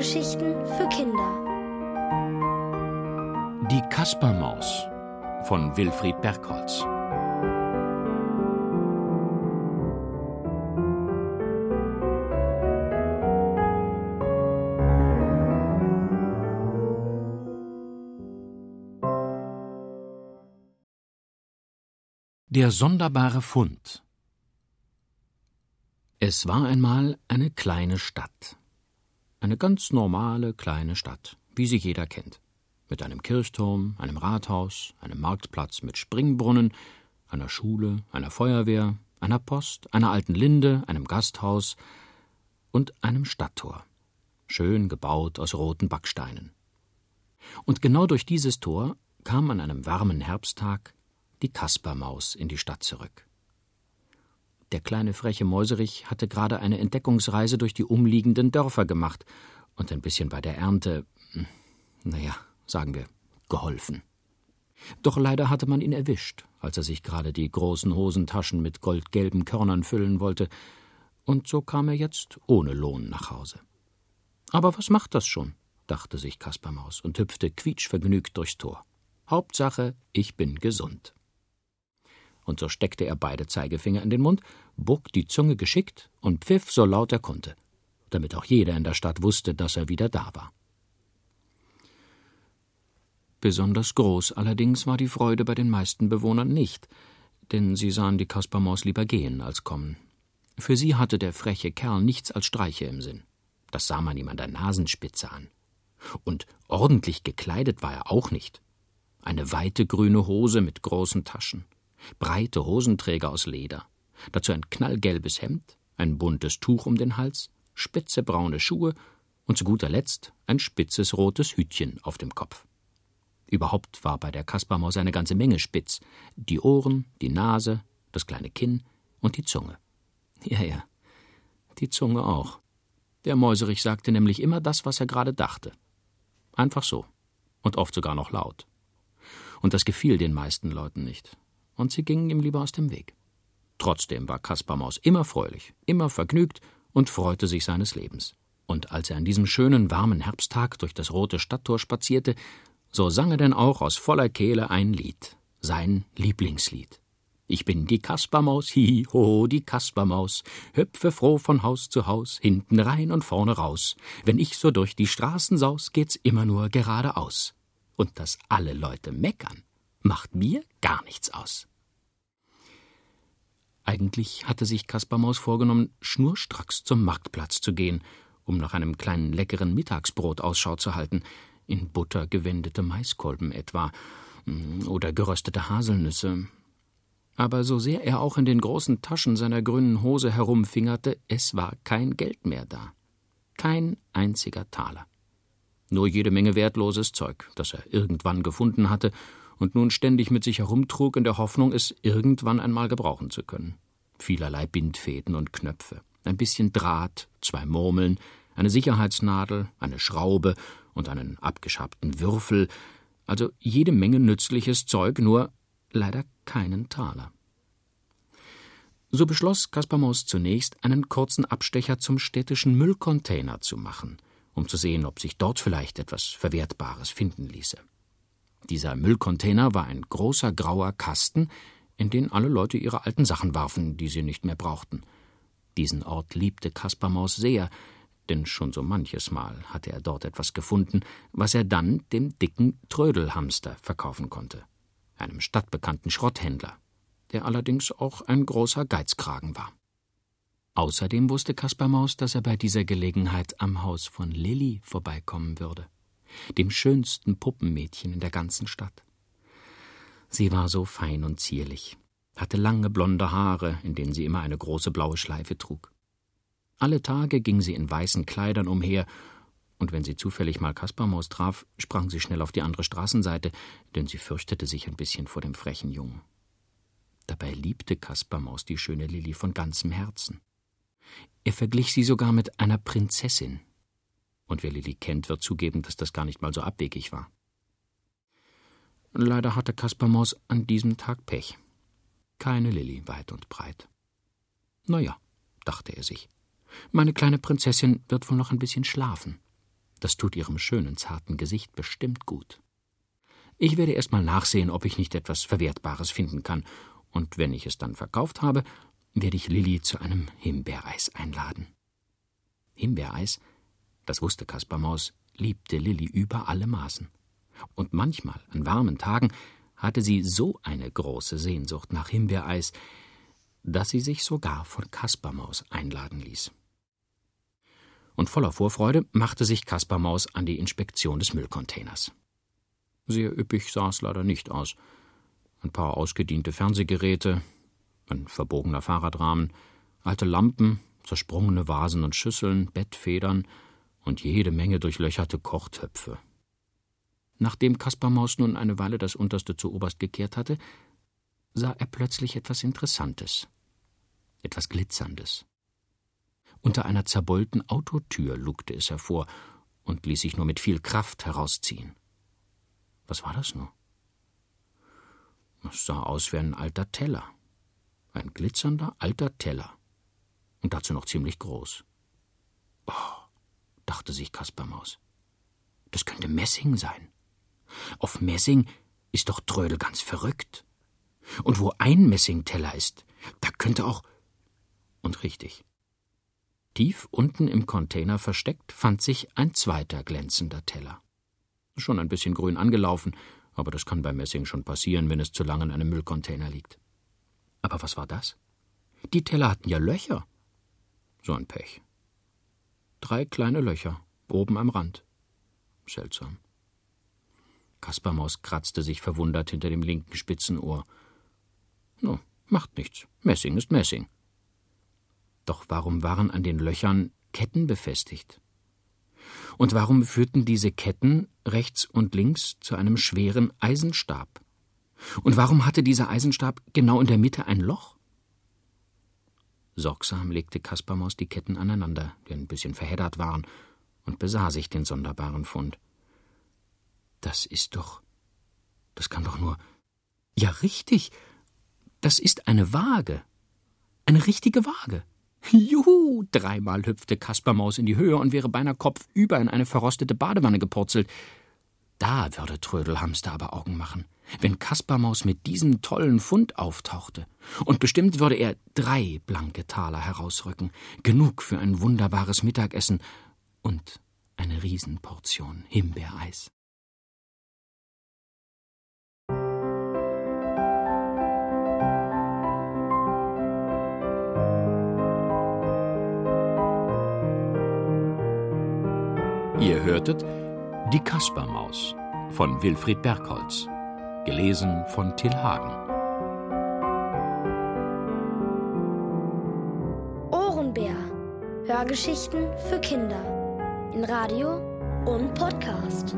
Hörgeschichten für Kinder. Die Kaspermaus von Wilfried Bergholz. Der sonderbare Fund Es war einmal eine kleine Stadt. Eine ganz normale kleine Stadt, wie sie jeder kennt. Mit einem Kirchturm, einem Rathaus, einem Marktplatz mit Springbrunnen, einer Schule, einer Feuerwehr, einer Post, einer alten Linde, einem Gasthaus und einem Stadttor, schön gebaut aus roten Backsteinen. Und genau durch dieses Tor kam an einem warmen Herbsttag die Kaspermaus in die Stadt zurück. Der kleine freche Mäuserich hatte gerade eine Entdeckungsreise durch die umliegenden Dörfer gemacht und ein bisschen bei der Ernte, hm, naja, sagen wir, geholfen. Doch leider hatte man ihn erwischt, als er sich gerade die großen Hosentaschen mit goldgelben Körnern füllen wollte, und so kam er jetzt ohne Lohn nach Hause. Aber was macht das schon? dachte sich Kaspermaus und hüpfte quietschvergnügt durchs Tor. Hauptsache, ich bin gesund und so steckte er beide Zeigefinger in den Mund, bog die Zunge geschickt und pfiff so laut er konnte, damit auch jeder in der Stadt wusste, dass er wieder da war. Besonders groß allerdings war die Freude bei den meisten Bewohnern nicht, denn sie sahen die Kaspermaus lieber gehen als kommen. Für sie hatte der freche Kerl nichts als Streiche im Sinn. Das sah man ihm an der Nasenspitze an. Und ordentlich gekleidet war er auch nicht. Eine weite grüne Hose mit großen Taschen, breite Hosenträger aus Leder, dazu ein knallgelbes Hemd, ein buntes Tuch um den Hals, spitze braune Schuhe und zu guter Letzt ein spitzes rotes Hütchen auf dem Kopf. Überhaupt war bei der Kaspermaus eine ganze Menge spitz. Die Ohren, die Nase, das kleine Kinn und die Zunge. Ja, ja, die Zunge auch. Der Mäuserich sagte nämlich immer das, was er gerade dachte. Einfach so. Und oft sogar noch laut. Und das gefiel den meisten Leuten nicht und sie gingen ihm lieber aus dem Weg. Trotzdem war Kaspermaus immer fröhlich, immer vergnügt und freute sich seines Lebens. Und als er an diesem schönen, warmen Herbsttag durch das rote Stadttor spazierte, so sang er denn auch aus voller Kehle ein Lied, sein Lieblingslied. Ich bin die Kaspermaus, hi, ho, die Kaspermaus, hüpfe froh von Haus zu Haus, hinten rein und vorne raus. Wenn ich so durch die Straßen saus, geht's immer nur geradeaus. Und dass alle Leute meckern, macht mir gar nichts aus. Eigentlich hatte sich Kaspermaus vorgenommen, schnurstracks zum Marktplatz zu gehen, um nach einem kleinen leckeren Mittagsbrot Ausschau zu halten, in Butter gewendete Maiskolben etwa mm, oder geröstete Haselnüsse. Aber so sehr er auch in den großen Taschen seiner grünen Hose herumfingerte, es war kein Geld mehr da. Kein einziger Taler. Nur jede Menge wertloses Zeug, das er irgendwann gefunden hatte und nun ständig mit sich herumtrug in der Hoffnung, es irgendwann einmal gebrauchen zu können. Vielerlei Bindfäden und Knöpfe, ein bisschen Draht, zwei Murmeln, eine Sicherheitsnadel, eine Schraube und einen abgeschabten Würfel, also jede Menge nützliches Zeug, nur leider keinen Taler. So beschloss Kaspermaus zunächst, einen kurzen Abstecher zum städtischen Müllcontainer zu machen, um zu sehen, ob sich dort vielleicht etwas Verwertbares finden ließe. Dieser Müllcontainer war ein großer grauer Kasten, in den alle Leute ihre alten Sachen warfen, die sie nicht mehr brauchten. Diesen Ort liebte Kaspermaus sehr, denn schon so manches Mal hatte er dort etwas gefunden, was er dann dem dicken Trödelhamster verkaufen konnte, einem stadtbekannten Schrotthändler, der allerdings auch ein großer Geizkragen war. Außerdem wusste Kaspermaus, dass er bei dieser Gelegenheit am Haus von Lilli vorbeikommen würde dem schönsten Puppenmädchen in der ganzen Stadt. Sie war so fein und zierlich, hatte lange blonde Haare, in denen sie immer eine große blaue Schleife trug. Alle Tage ging sie in weißen Kleidern umher, und wenn sie zufällig mal Kaspermaus traf, sprang sie schnell auf die andere Straßenseite, denn sie fürchtete sich ein bisschen vor dem frechen Jungen. Dabei liebte Kaspermaus die schöne Lilli von ganzem Herzen. Er verglich sie sogar mit einer Prinzessin, und wer Lilli kennt, wird zugeben, dass das gar nicht mal so abwegig war. Leider hatte Kaspermaus an diesem Tag Pech. Keine Lilli weit und breit. Na ja, dachte er sich. Meine kleine Prinzessin wird wohl noch ein bisschen schlafen. Das tut ihrem schönen, zarten Gesicht bestimmt gut. Ich werde erst mal nachsehen, ob ich nicht etwas Verwertbares finden kann, und wenn ich es dann verkauft habe, werde ich Lilli zu einem Himbeereis einladen. Himbeereis, das wusste Kaspar Maus, liebte Lilli über alle Maßen. Und manchmal, an warmen Tagen, hatte sie so eine große Sehnsucht nach Himbeereis, dass sie sich sogar von Kaspermaus einladen ließ. Und voller Vorfreude machte sich Kaspermaus an die Inspektion des Müllcontainers. Sehr üppig sah es leider nicht aus. Ein paar ausgediente Fernsehgeräte, ein verbogener Fahrradrahmen, alte Lampen, zersprungene Vasen und Schüsseln, Bettfedern und jede Menge durchlöcherte Kochtöpfe. Nachdem Kaspermaus nun eine Weile das Unterste zu Oberst gekehrt hatte, sah er plötzlich etwas Interessantes, etwas Glitzerndes. Unter einer zerbeulten Autotür lugte es hervor und ließ sich nur mit viel Kraft herausziehen. Was war das nur? Es sah aus wie ein alter Teller. Ein glitzernder alter Teller. Und dazu noch ziemlich groß. Oh, dachte sich Kaspermaus. Das könnte Messing sein. Auf Messing ist doch Trödel ganz verrückt. Und wo ein Messingteller ist, da könnte auch. Und richtig. Tief unten im Container versteckt fand sich ein zweiter glänzender Teller. Schon ein bisschen grün angelaufen, aber das kann bei Messing schon passieren, wenn es zu lange in einem Müllcontainer liegt. Aber was war das? Die Teller hatten ja Löcher. So ein Pech. Drei kleine Löcher, oben am Rand. Seltsam. Kaspermaus kratzte sich verwundert hinter dem linken Spitzenohr. No, macht nichts. Messing ist Messing. Doch warum waren an den Löchern Ketten befestigt? Und warum führten diese Ketten rechts und links zu einem schweren Eisenstab? Und warum hatte dieser Eisenstab genau in der Mitte ein Loch? Sorgsam legte Kaspermaus die Ketten aneinander, die ein bisschen verheddert waren, und besah sich den sonderbaren Fund. Das ist doch. Das kann doch nur. Ja, richtig. Das ist eine Waage. Eine richtige Waage. Juhu! Dreimal hüpfte Kaspermaus in die Höhe und wäre beinahe kopfüber in eine verrostete Badewanne gepurzelt. Da würde Trödelhamster aber Augen machen, wenn Kaspermaus mit diesem tollen Fund auftauchte. Und bestimmt würde er drei blanke Taler herausrücken, genug für ein wunderbares Mittagessen und eine Riesenportion Himbeereis. Ihr hörtet Die Kaspermaus von Wilfried Bergholz, gelesen von Till Hagen. Ohrenbär. Hörgeschichten für Kinder in Radio und Podcast.